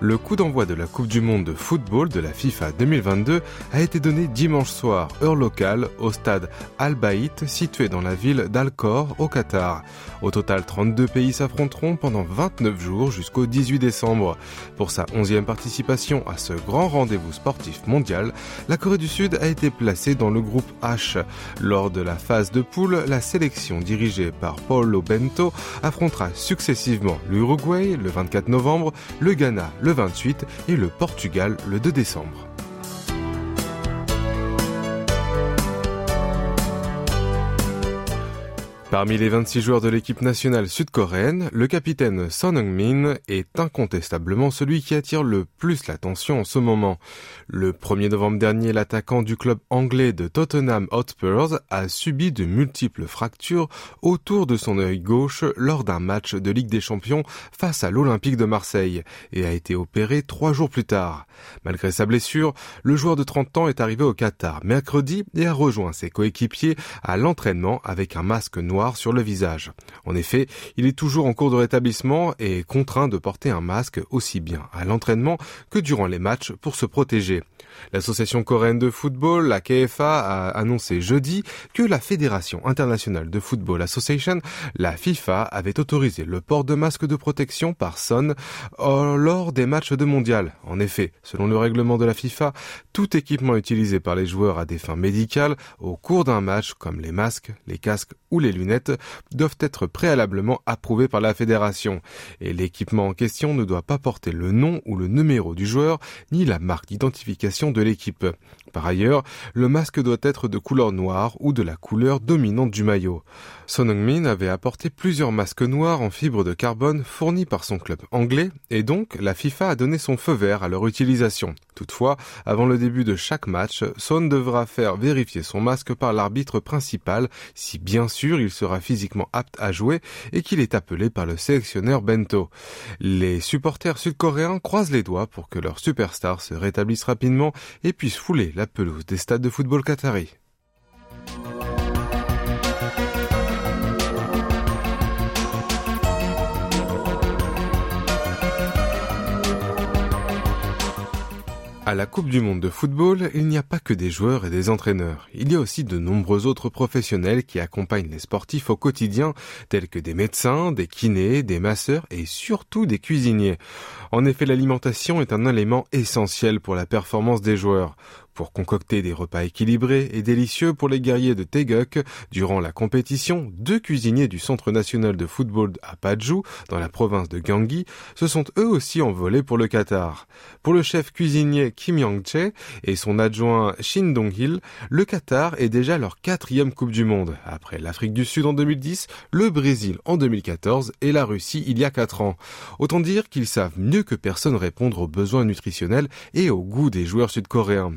Le coup d'envoi de la Coupe du Monde de football de la FIFA 2022 a été donné dimanche soir, heure locale, au stade Al Bayt, situé dans la ville d'Al-Khor, au Qatar. Au total, 32 pays s'affronteront pendant 29 jours jusqu'au 18 décembre. Pour sa 11e participation à ce grand rendez-vous sportif mondial, la Corée du Sud a été placée dans le groupe H. Lors de la phase de poule, la sélection dirigée par Paulo Bento affrontera successivement l'Uruguay le 24 novembre, le Ghana le 28 et le Portugal le 2 décembre. Parmi les 26 joueurs de l'équipe nationale sud-coréenne, le capitaine Son Heung-min est incontestablement celui qui attire le plus l'attention en ce moment. Le 1er novembre dernier, l'attaquant du club anglais de Tottenham Hotspurs a subi de multiples fractures autour de son œil gauche lors d'un match de Ligue des Champions face à l'Olympique de Marseille et a été opéré trois jours plus tard. Malgré sa blessure, le joueur de 30 ans est arrivé au Qatar mercredi et a rejoint ses coéquipiers à l'entraînement avec un masque noir sur le visage. En effet, il est toujours en cours de rétablissement et contraint de porter un masque aussi bien à l'entraînement que durant les matchs pour se protéger. L'association coréenne de football, la KFA, a annoncé jeudi que la Fédération internationale de football association, la FIFA, avait autorisé le port de masques de protection par Son lors des matchs de mondial. En effet, selon le règlement de la FIFA, tout équipement utilisé par les joueurs à des fins médicales au cours d'un match, comme les masques, les casques ou les lunettes, doivent être préalablement approuvés par la fédération. Et l'équipement en question ne doit pas porter le nom ou le numéro du joueur, ni la marque d'identification de l'équipe. Par ailleurs, le masque doit être de couleur noire ou de la couleur dominante du maillot. Son Heung-min avait apporté plusieurs masques noirs en fibre de carbone fournis par son club anglais et donc la FIFA a donné son feu vert à leur utilisation. Toutefois, avant le début de chaque match, Son devra faire vérifier son masque par l'arbitre principal si bien sûr il sera physiquement apte à jouer et qu'il est appelé par le sélectionneur Bento. Les supporters sud-coréens croisent les doigts pour que leur superstar se rétablisse rapidement et puisse fouler la pelouse des stades de football qatari. À la Coupe du Monde de football, il n'y a pas que des joueurs et des entraîneurs. Il y a aussi de nombreux autres professionnels qui accompagnent les sportifs au quotidien, tels que des médecins, des kinés, des masseurs et surtout des cuisiniers. En effet, l'alimentation est un élément essentiel pour la performance des joueurs pour concocter des repas équilibrés et délicieux pour les guerriers de Teguk. Durant la compétition, deux cuisiniers du Centre national de football à Paju, dans la province de Gyeonggi, se sont eux aussi envolés pour le Qatar. Pour le chef cuisinier Kim Young-chae et son adjoint Shin Dong-hil, le Qatar est déjà leur quatrième Coupe du Monde, après l'Afrique du Sud en 2010, le Brésil en 2014 et la Russie il y a quatre ans. Autant dire qu'ils savent mieux que personne répondre aux besoins nutritionnels et au goût des joueurs sud-coréens.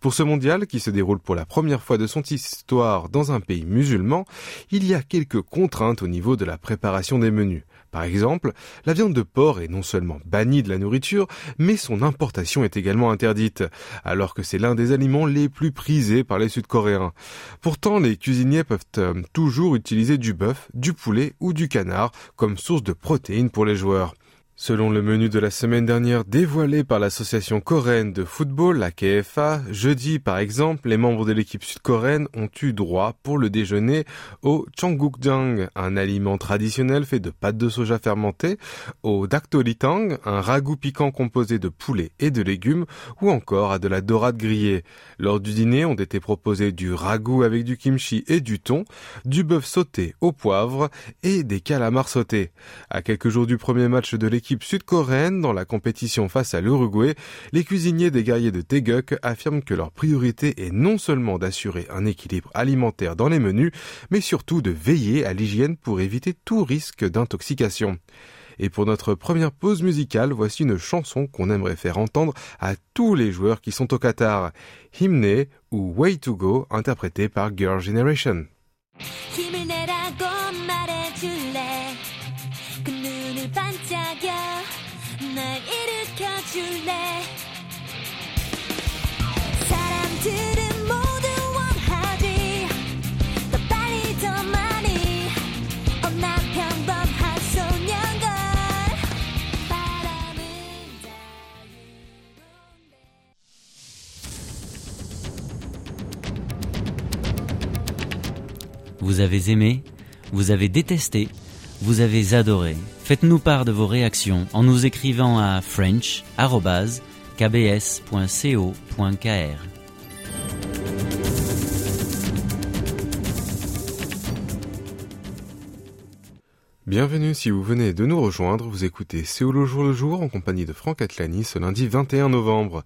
Pour ce mondial, qui se déroule pour la première fois de son histoire dans un pays musulman, il y a quelques contraintes au niveau de la préparation des menus. Par exemple, la viande de porc est non seulement bannie de la nourriture, mais son importation est également interdite, alors que c'est l'un des aliments les plus prisés par les Sud-Coréens. Pourtant, les cuisiniers peuvent euh, toujours utiliser du bœuf, du poulet ou du canard comme source de protéines pour les joueurs. Selon le menu de la semaine dernière dévoilé par l'association coréenne de football, la KFA, jeudi par exemple, les membres de l'équipe sud-coréenne ont eu droit pour le déjeuner au changgukjang, un aliment traditionnel fait de pâtes de soja fermentées, au daktoritang, un ragoût piquant composé de poulet et de légumes, ou encore à de la dorade grillée. Lors du dîner ont été proposés du ragoût avec du kimchi et du thon, du bœuf sauté au poivre et des calamars sautés. À quelques jours du premier match de l'équipe l'équipe sud-coréenne dans la compétition face à l'Uruguay, les cuisiniers des guerriers de Taeguk affirment que leur priorité est non seulement d'assurer un équilibre alimentaire dans les menus, mais surtout de veiller à l'hygiène pour éviter tout risque d'intoxication. Et pour notre première pause musicale, voici une chanson qu'on aimerait faire entendre à tous les joueurs qui sont au Qatar. Hymne ou Way to Go, interprété par Girl Generation. Vous avez aimé, vous avez détesté, vous avez adoré. Faites-nous part de vos réactions en nous écrivant à french.kbs.co.kr. Bienvenue si vous venez de nous rejoindre, vous écoutez Séoul au jour le jour en compagnie de Franck Atlani ce lundi 21 novembre.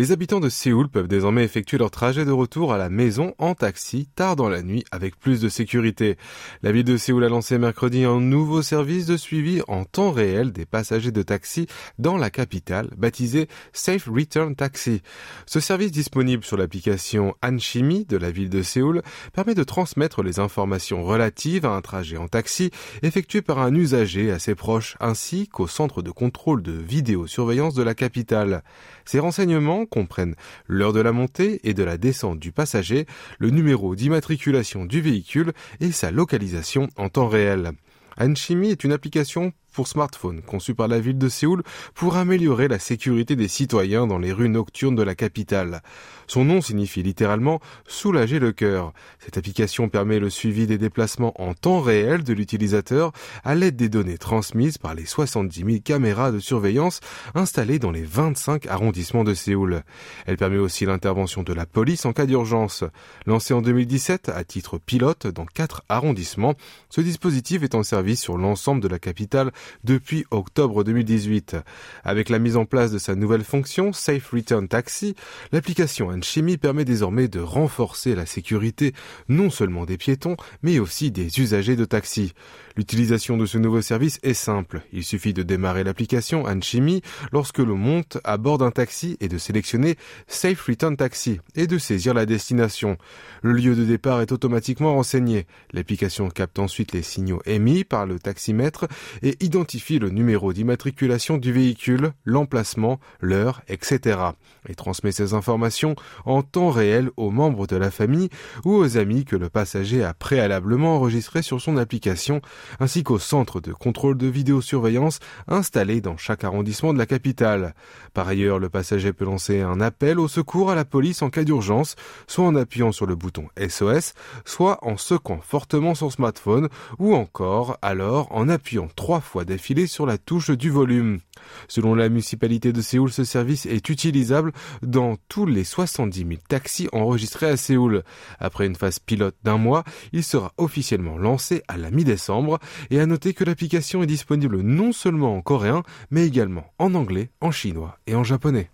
Les habitants de Séoul peuvent désormais effectuer leur trajet de retour à la maison en taxi tard dans la nuit avec plus de sécurité. La ville de Séoul a lancé mercredi un nouveau service de suivi en temps réel des passagers de taxi dans la capitale, baptisé Safe Return Taxi. Ce service disponible sur l'application Anshimi de la ville de Séoul permet de transmettre les informations relatives à un trajet en taxi effectué par un usager assez proche ainsi qu'au centre de contrôle de vidéosurveillance de la capitale. Ces renseignements comprennent l'heure de la montée et de la descente du passager, le numéro d'immatriculation du véhicule et sa localisation en temps réel. Anshimi est une application pour smartphone, conçu par la ville de Séoul pour améliorer la sécurité des citoyens dans les rues nocturnes de la capitale. Son nom signifie littéralement soulager le cœur. Cette application permet le suivi des déplacements en temps réel de l'utilisateur à l'aide des données transmises par les 70 000 caméras de surveillance installées dans les 25 arrondissements de Séoul. Elle permet aussi l'intervention de la police en cas d'urgence. Lancé en 2017 à titre pilote dans quatre arrondissements, ce dispositif est en service sur l'ensemble de la capitale depuis octobre 2018. Avec la mise en place de sa nouvelle fonction Safe Return Taxi, l'application Anshimi permet désormais de renforcer la sécurité non seulement des piétons, mais aussi des usagers de taxi. L'utilisation de ce nouveau service est simple. Il suffit de démarrer l'application Anshimi lorsque l'on monte à bord d'un taxi et de sélectionner Safe Return Taxi et de saisir la destination. Le lieu de départ est automatiquement renseigné. L'application capte ensuite les signaux émis par le taximètre et identifie le numéro d'immatriculation du véhicule, l'emplacement, l'heure, etc. et transmet ces informations en temps réel aux membres de la famille ou aux amis que le passager a préalablement enregistrés sur son application, ainsi qu'au centre de contrôle de vidéosurveillance installé dans chaque arrondissement de la capitale. Par ailleurs, le passager peut lancer un appel au secours à la police en cas d'urgence, soit en appuyant sur le bouton SOS, soit en secouant fortement son smartphone, ou encore alors en appuyant trois fois d'affilée sur la touche du volume. Selon la municipalité de Séoul, ce service est utilisable dans tous les 70 000 taxis enregistrés à Séoul. Après une phase pilote d'un mois, il sera officiellement lancé à la mi-décembre et à noter que l'application est disponible non seulement en coréen, mais également en anglais, en chinois et en japonais.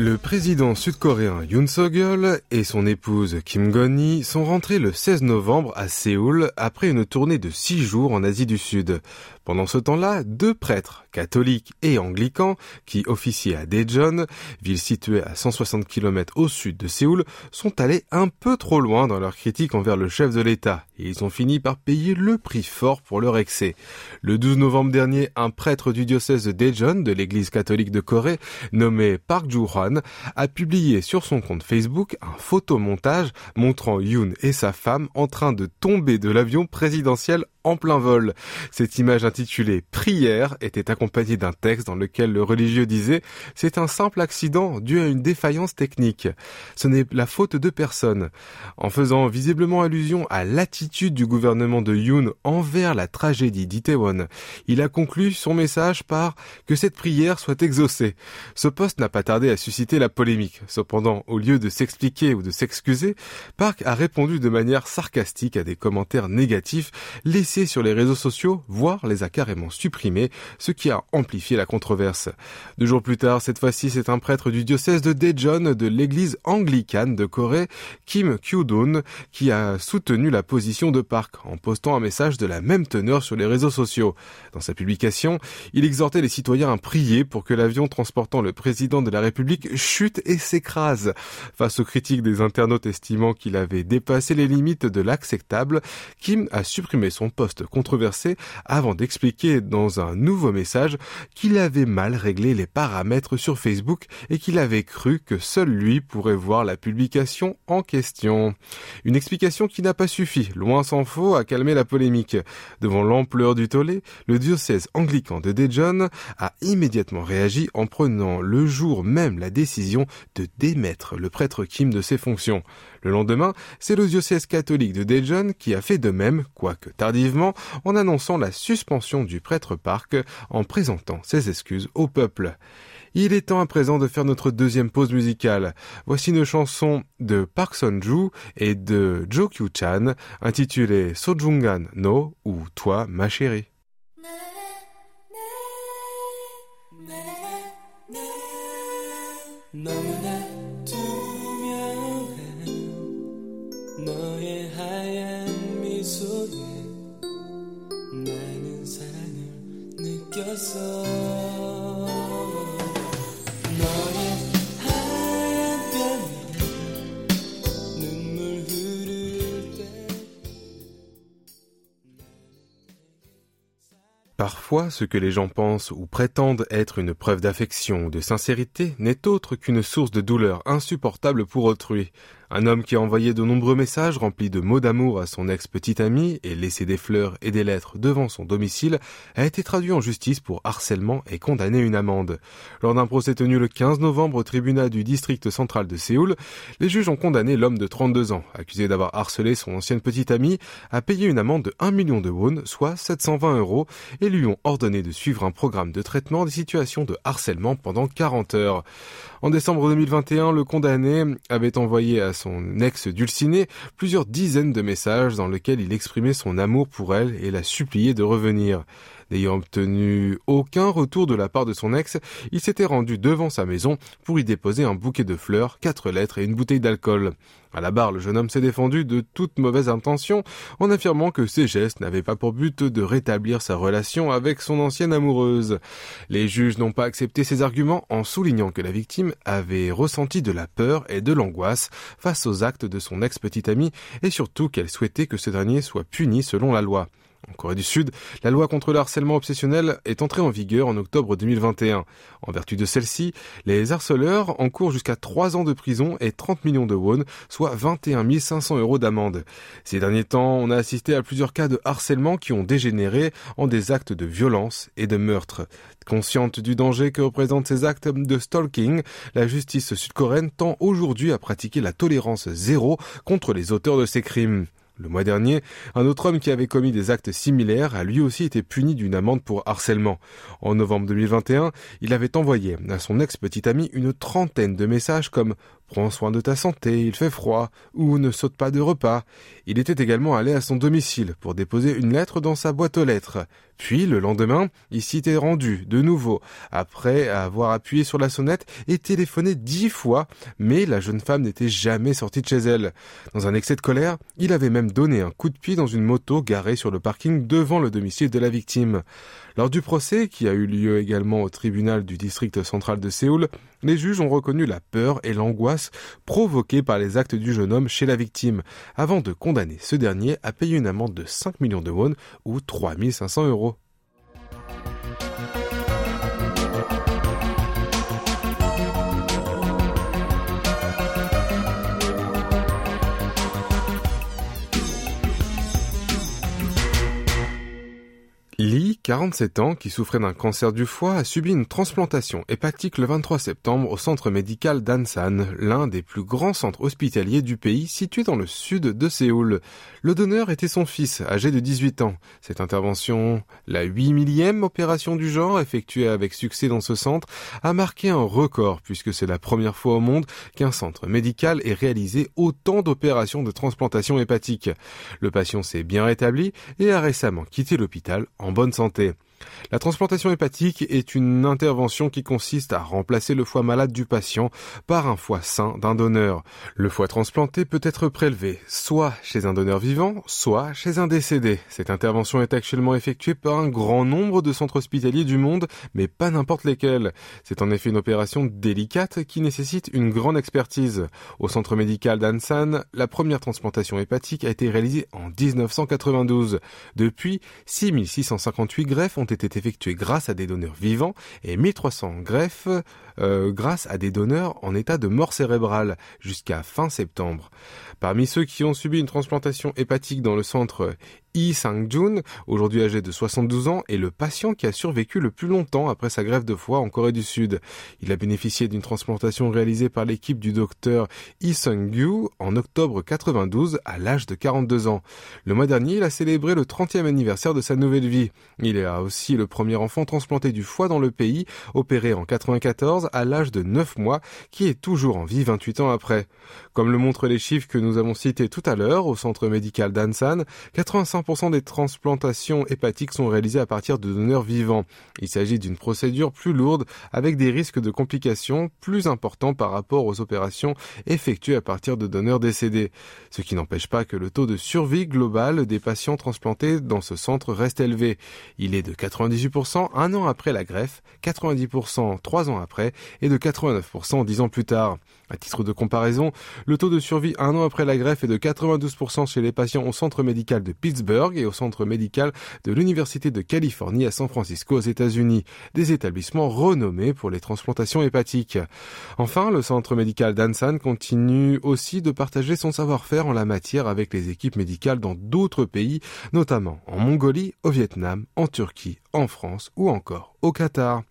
Le président sud-coréen Yoon Suk-yeol et son épouse Kim Gon-hee sont rentrés le 16 novembre à Séoul après une tournée de six jours en Asie du Sud. Pendant ce temps-là, deux prêtres, catholiques et anglicans, qui officiaient à Daejeon, ville située à 160 km au sud de Séoul, sont allés un peu trop loin dans leur critique envers le chef de l'État, et ils ont fini par payer le prix fort pour leur excès. Le 12 novembre dernier, un prêtre du diocèse de Daejeon, de l'église catholique de Corée, nommé Park Joo-hwan, a publié sur son compte Facebook un photomontage montrant Yoon et sa femme en train de tomber de l'avion présidentiel en plein vol. Cette image intitulée Prière était accompagnée d'un texte dans lequel le religieux disait C'est un simple accident dû à une défaillance technique. Ce n'est la faute de personne. En faisant visiblement allusion à l'attitude du gouvernement de Yoon envers la tragédie d'Itaewon, il a conclu son message par que cette prière soit exaucée. Ce poste n'a pas tardé à susciter la polémique. Cependant, au lieu de s'expliquer ou de s'excuser, Park a répondu de manière sarcastique à des commentaires négatifs sur les réseaux sociaux, voire les a carrément supprimés, ce qui a amplifié la controverse. Deux jours plus tard, cette fois-ci, c'est un prêtre du diocèse de Daejeon de l'église anglicane de Corée, Kim Kyu-doon, qui a soutenu la position de Park en postant un message de la même teneur sur les réseaux sociaux. Dans sa publication, il exhortait les citoyens à prier pour que l'avion transportant le président de la République chute et s'écrase. Face aux critiques des internautes estimant qu'il avait dépassé les limites de l'acceptable, Kim a supprimé son poste controversé avant d'expliquer dans un nouveau message qu'il avait mal réglé les paramètres sur Facebook et qu'il avait cru que seul lui pourrait voir la publication en question. Une explication qui n'a pas suffi, loin s'en faut, à calmer la polémique. Devant l'ampleur du tollé, le diocèse anglican de Dejon a immédiatement réagi en prenant le jour même la décision de démettre le prêtre Kim de ses fonctions. Le lendemain, c'est le diocèse catholique de Daejeon qui a fait de même, quoique tardivement, en annonçant la suspension du prêtre Park en présentant ses excuses au peuple. Il est temps à présent de faire notre deuxième pause musicale. Voici une chanson de Park Sun-ju et de Jo Kyu-chan intitulée Sojungan no ou Toi ma chérie. Parfois, ce que les gens pensent ou prétendent être une preuve d'affection ou de sincérité n'est autre qu'une source de douleur insupportable pour autrui. Un homme qui a envoyé de nombreux messages remplis de mots d'amour à son ex-petite amie et laissé des fleurs et des lettres devant son domicile a été traduit en justice pour harcèlement et condamné une amende. Lors d'un procès tenu le 15 novembre au tribunal du district central de Séoul, les juges ont condamné l'homme de 32 ans, accusé d'avoir harcelé son ancienne petite amie, à payer une amende de 1 million de won, soit 720 euros, et lui ont ordonné de suivre un programme de traitement des situations de harcèlement pendant 40 heures. En décembre 2021, le condamné avait envoyé à son ex Dulcinée plusieurs dizaines de messages dans lesquels il exprimait son amour pour elle et la suppliait de revenir. N'ayant obtenu aucun retour de la part de son ex, il s'était rendu devant sa maison pour y déposer un bouquet de fleurs, quatre lettres et une bouteille d'alcool. À la barre, le jeune homme s'est défendu de toute mauvaise intention en affirmant que ses gestes n'avaient pas pour but de rétablir sa relation avec son ancienne amoureuse. Les juges n'ont pas accepté ces arguments en soulignant que la victime avait ressenti de la peur et de l'angoisse face aux actes de son ex-petite amie et surtout qu'elle souhaitait que ce dernier soit puni selon la loi. En Corée du Sud, la loi contre le harcèlement obsessionnel est entrée en vigueur en octobre 2021. En vertu de celle-ci, les harceleurs encourent jusqu'à 3 ans de prison et 30 millions de won, soit 21 500 euros d'amende. Ces derniers temps, on a assisté à plusieurs cas de harcèlement qui ont dégénéré en des actes de violence et de meurtre. Consciente du danger que représentent ces actes de stalking, la justice sud-coréenne tend aujourd'hui à pratiquer la tolérance zéro contre les auteurs de ces crimes. Le mois dernier, un autre homme qui avait commis des actes similaires a lui aussi été puni d'une amende pour harcèlement. En novembre 2021, il avait envoyé à son ex-petite amie une trentaine de messages comme Prends soin de ta santé, il fait froid, ou ne saute pas de repas. Il était également allé à son domicile pour déposer une lettre dans sa boîte aux lettres. Puis, le lendemain, il s'y était rendu, de nouveau, après avoir appuyé sur la sonnette et téléphoné dix fois, mais la jeune femme n'était jamais sortie de chez elle. Dans un excès de colère, il avait même donné un coup de pied dans une moto garée sur le parking devant le domicile de la victime. Lors du procès, qui a eu lieu également au tribunal du district central de Séoul, les juges ont reconnu la peur et l'angoisse provoquées par les actes du jeune homme chez la victime, avant de condamner ce dernier à payer une amende de 5 millions de won ou 3500 euros. 47 ans, qui souffrait d'un cancer du foie, a subi une transplantation hépatique le 23 septembre au centre médical d'Ansan, l'un des plus grands centres hospitaliers du pays situé dans le sud de Séoul. Le donneur était son fils, âgé de 18 ans. Cette intervention, la 8 millième opération du genre effectuée avec succès dans ce centre, a marqué un record puisque c'est la première fois au monde qu'un centre médical ait réalisé autant d'opérations de transplantation hépatique. Le patient s'est bien rétabli et a récemment quitté l'hôpital en bonne santé. La transplantation hépatique est une intervention qui consiste à remplacer le foie malade du patient par un foie sain d'un donneur. Le foie transplanté peut être prélevé soit chez un donneur vivant, soit chez un décédé. Cette intervention est actuellement effectuée par un grand nombre de centres hospitaliers du monde, mais pas n'importe lesquels. C'est en effet une opération délicate qui nécessite une grande expertise. Au centre médical d'Ansan, la première transplantation hépatique a été réalisée en 1992. Depuis, 6658 greffes ont été effectués grâce à des donneurs vivants et 1300 greffes euh, grâce à des donneurs en état de mort cérébrale jusqu'à fin septembre. Parmi ceux qui ont subi une transplantation hépatique dans le centre Yi Sang-jun, aujourd'hui âgé de 72 ans, est le patient qui a survécu le plus longtemps après sa greffe de foie en Corée du Sud. Il a bénéficié d'une transplantation réalisée par l'équipe du docteur Yi Sung-gyu en octobre 92 à l'âge de 42 ans. Le mois dernier, il a célébré le 30e anniversaire de sa nouvelle vie. Il est aussi le premier enfant transplanté du foie dans le pays, opéré en 94 à l'âge de 9 mois, qui est toujours en vie 28 ans après. Comme le montrent les chiffres que nous avons cités tout à l'heure au centre médical d'Ansan, 85 des transplantations hépatiques sont réalisées à partir de donneurs vivants. Il s'agit d'une procédure plus lourde avec des risques de complications plus importants par rapport aux opérations effectuées à partir de donneurs décédés. Ce qui n'empêche pas que le taux de survie global des patients transplantés dans ce centre reste élevé. Il est de 98% un an après la greffe, 90% trois ans après et de 89% dix ans plus tard. À titre de comparaison, le taux de survie un an après la greffe est de 92% chez les patients au centre médical de Pittsburgh et au centre médical de l'Université de Californie à San Francisco aux États-Unis, des établissements renommés pour les transplantations hépatiques. Enfin, le centre médical d'Ansan continue aussi de partager son savoir-faire en la matière avec les équipes médicales dans d'autres pays, notamment en Mongolie, au Vietnam, en Turquie, en France ou encore au Qatar.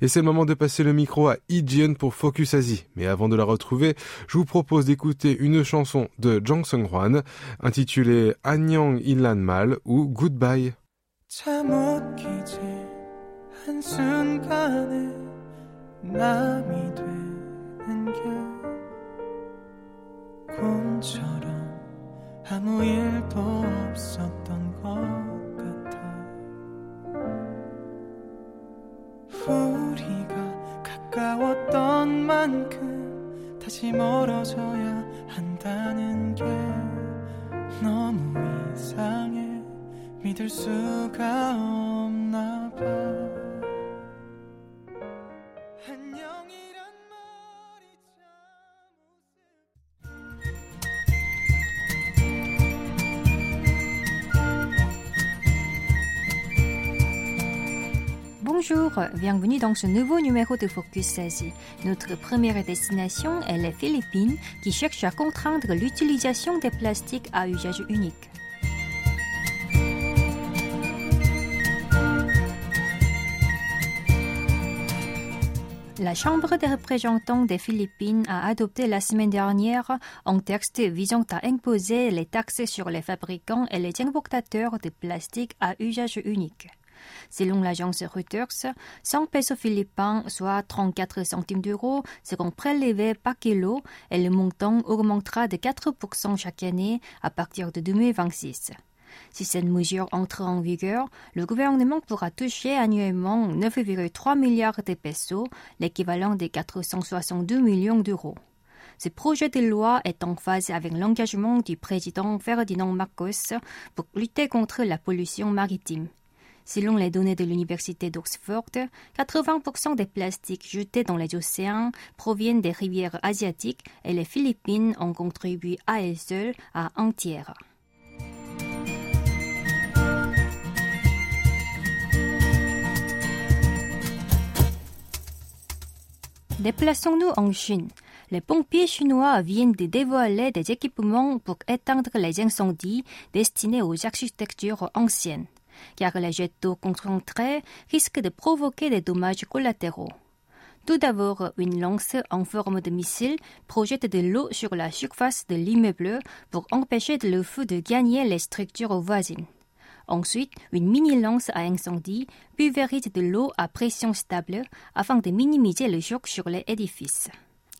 Et c'est le moment de passer le micro à Ijian pour Focus Asie. Mais avant de la retrouver, je vous propose d'écouter une chanson de Jang Sung-hwan intitulée Anyang Inlan Mal ou Goodbye. 우리가 가까웠던 만큼 다시 멀어져야 한다는 게 너무 이상해. 믿을 수가 없나 봐 Bonjour, bienvenue dans ce nouveau numéro de Focus Asie. Notre première destination est les Philippines qui cherchent à contraindre l'utilisation des plastiques à usage unique. La Chambre des représentants des Philippines a adopté la semaine dernière un texte visant à imposer les taxes sur les fabricants et les importateurs de plastique à usage unique. Selon l'agence Reuters, 100 pesos philippins, soit 34 centimes d'euros, seront prélevés par kilo et le montant augmentera de 4% chaque année à partir de 2026. Si cette mesure entre en vigueur, le gouvernement pourra toucher annuellement 9,3 milliards de pesos, l'équivalent de 462 millions d'euros. Ce projet de loi est en phase avec l'engagement du président Ferdinand Marcos pour lutter contre la pollution maritime. Selon les données de l'Université d'Oxford, 80% des plastiques jetés dans les océans proviennent des rivières asiatiques et les Philippines ont contribué à elles seules à un tiers. Déplaçons-nous en Chine. Les pompiers chinois viennent de dévoiler des équipements pour éteindre les incendies destinés aux architectures anciennes. Car les jets d'eau concentrés risquent de provoquer des dommages collatéraux. Tout d'abord, une lance en forme de missile projette de l'eau sur la surface de l'immeuble pour empêcher le feu de gagner les structures voisines. Ensuite, une mini-lance à incendie pulvérise de l'eau à pression stable afin de minimiser le choc sur les édifices.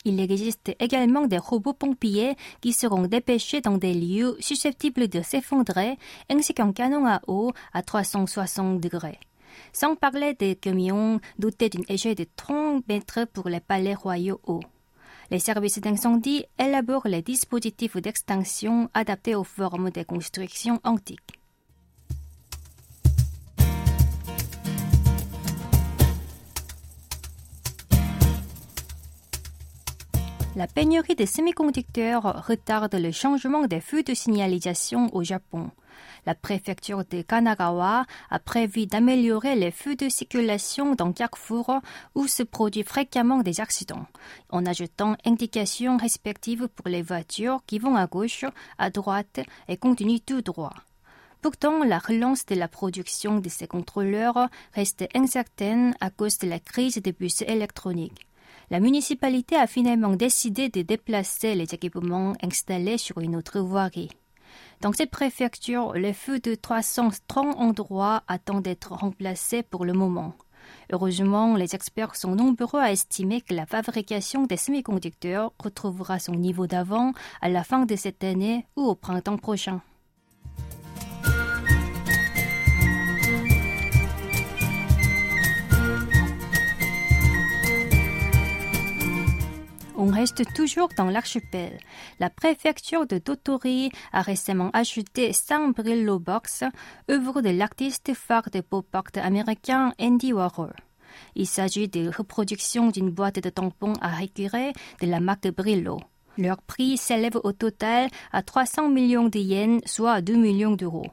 Il existe également des robots pompiers qui seront dépêchés dans des lieux susceptibles de s'effondrer ainsi qu'un canon à eau à 360 degrés. Sans parler des camions dotés d'une échelle de 30 mètres pour les palais royaux hauts. Les services d'incendie élaborent les dispositifs d'extinction adaptés aux formes des constructions antiques. La pénurie des semi-conducteurs retarde le changement des feux de signalisation au Japon. La préfecture de Kanagawa a prévu d'améliorer les feux de circulation dans Carrefour où se produisent fréquemment des accidents, en ajoutant indications respectives pour les voitures qui vont à gauche, à droite et continuent tout droit. Pourtant, la relance de la production de ces contrôleurs reste incertaine à cause de la crise des bus électroniques la municipalité a finalement décidé de déplacer les équipements installés sur une autre voirie. Dans cette préfecture, les feux de 330 endroits attendent d'être remplacés pour le moment. Heureusement, les experts sont nombreux à estimer que la fabrication des semi-conducteurs retrouvera son niveau d'avant à la fin de cette année ou au printemps prochain. On reste toujours dans l'archipel. La préfecture de Totori a récemment ajouté 100 Brillo Box, œuvre de l'artiste phare de pop art américain Andy Warhol. Il s'agit de reproduction d'une boîte de tampons à récurer de la marque Brillo. Leur prix s'élève au total à 300 millions de yens, soit 2 millions d'euros.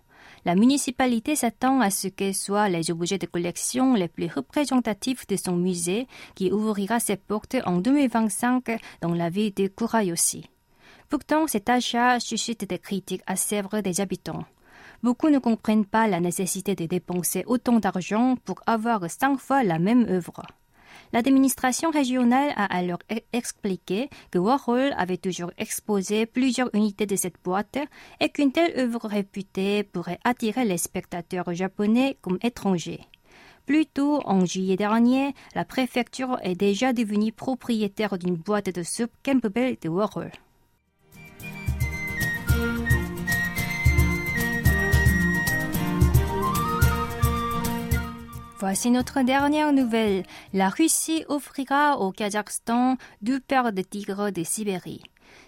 La municipalité s'attend à ce que soient les objets de collection les plus représentatifs de son musée qui ouvrira ses portes en 2025 dans la ville de Kurayoshi. Pourtant, cet achat suscite des critiques sévères des habitants. Beaucoup ne comprennent pas la nécessité de dépenser autant d'argent pour avoir cinq fois la même œuvre. L'administration régionale a alors e- expliqué que Warhol avait toujours exposé plusieurs unités de cette boîte et qu'une telle œuvre réputée pourrait attirer les spectateurs japonais comme étrangers. Plus tôt, en juillet dernier, la préfecture est déjà devenue propriétaire d'une boîte de soupe Campbell de Warhol. Voici notre dernière nouvelle. La Russie offrira au Kazakhstan deux paires de tigres de Sibérie.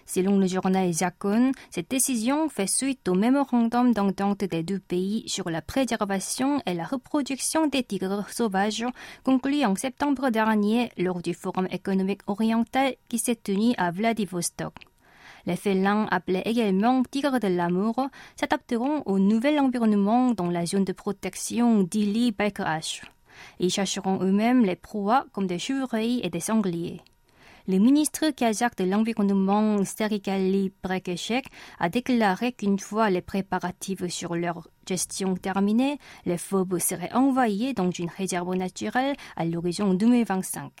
Selon le journal Zakon, cette décision fait suite au mémorandum d'entente des deux pays sur la préservation et la reproduction des tigres sauvages conclu en septembre dernier lors du Forum économique oriental qui s'est tenu à Vladivostok. Les félins, appelés également tigres de l'amour, s'adapteront au nouvel environnement dans la zone de protection d'Ili Baikarash. Ils chercheront eux-mêmes les proies comme des chevreuils et des sangliers. Le ministre kazakh de l'environnement Serikali Brekeshek a déclaré qu'une fois les préparatifs sur leur gestion terminés, les phobes seraient envoyés dans une réserve naturelle à l'horizon 2025.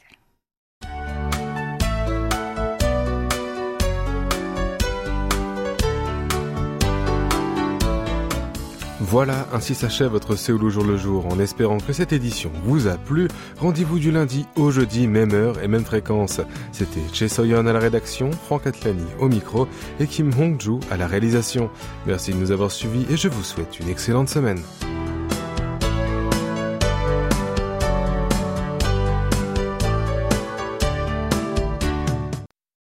Voilà, ainsi s'achève votre Séoul au jour le jour. En espérant que cette édition vous a plu, rendez-vous du lundi au jeudi, même heure et même fréquence. C'était Che Soyeon à la rédaction, Franck Atlani au micro et Kim Hongju à la réalisation. Merci de nous avoir suivis et je vous souhaite une excellente semaine.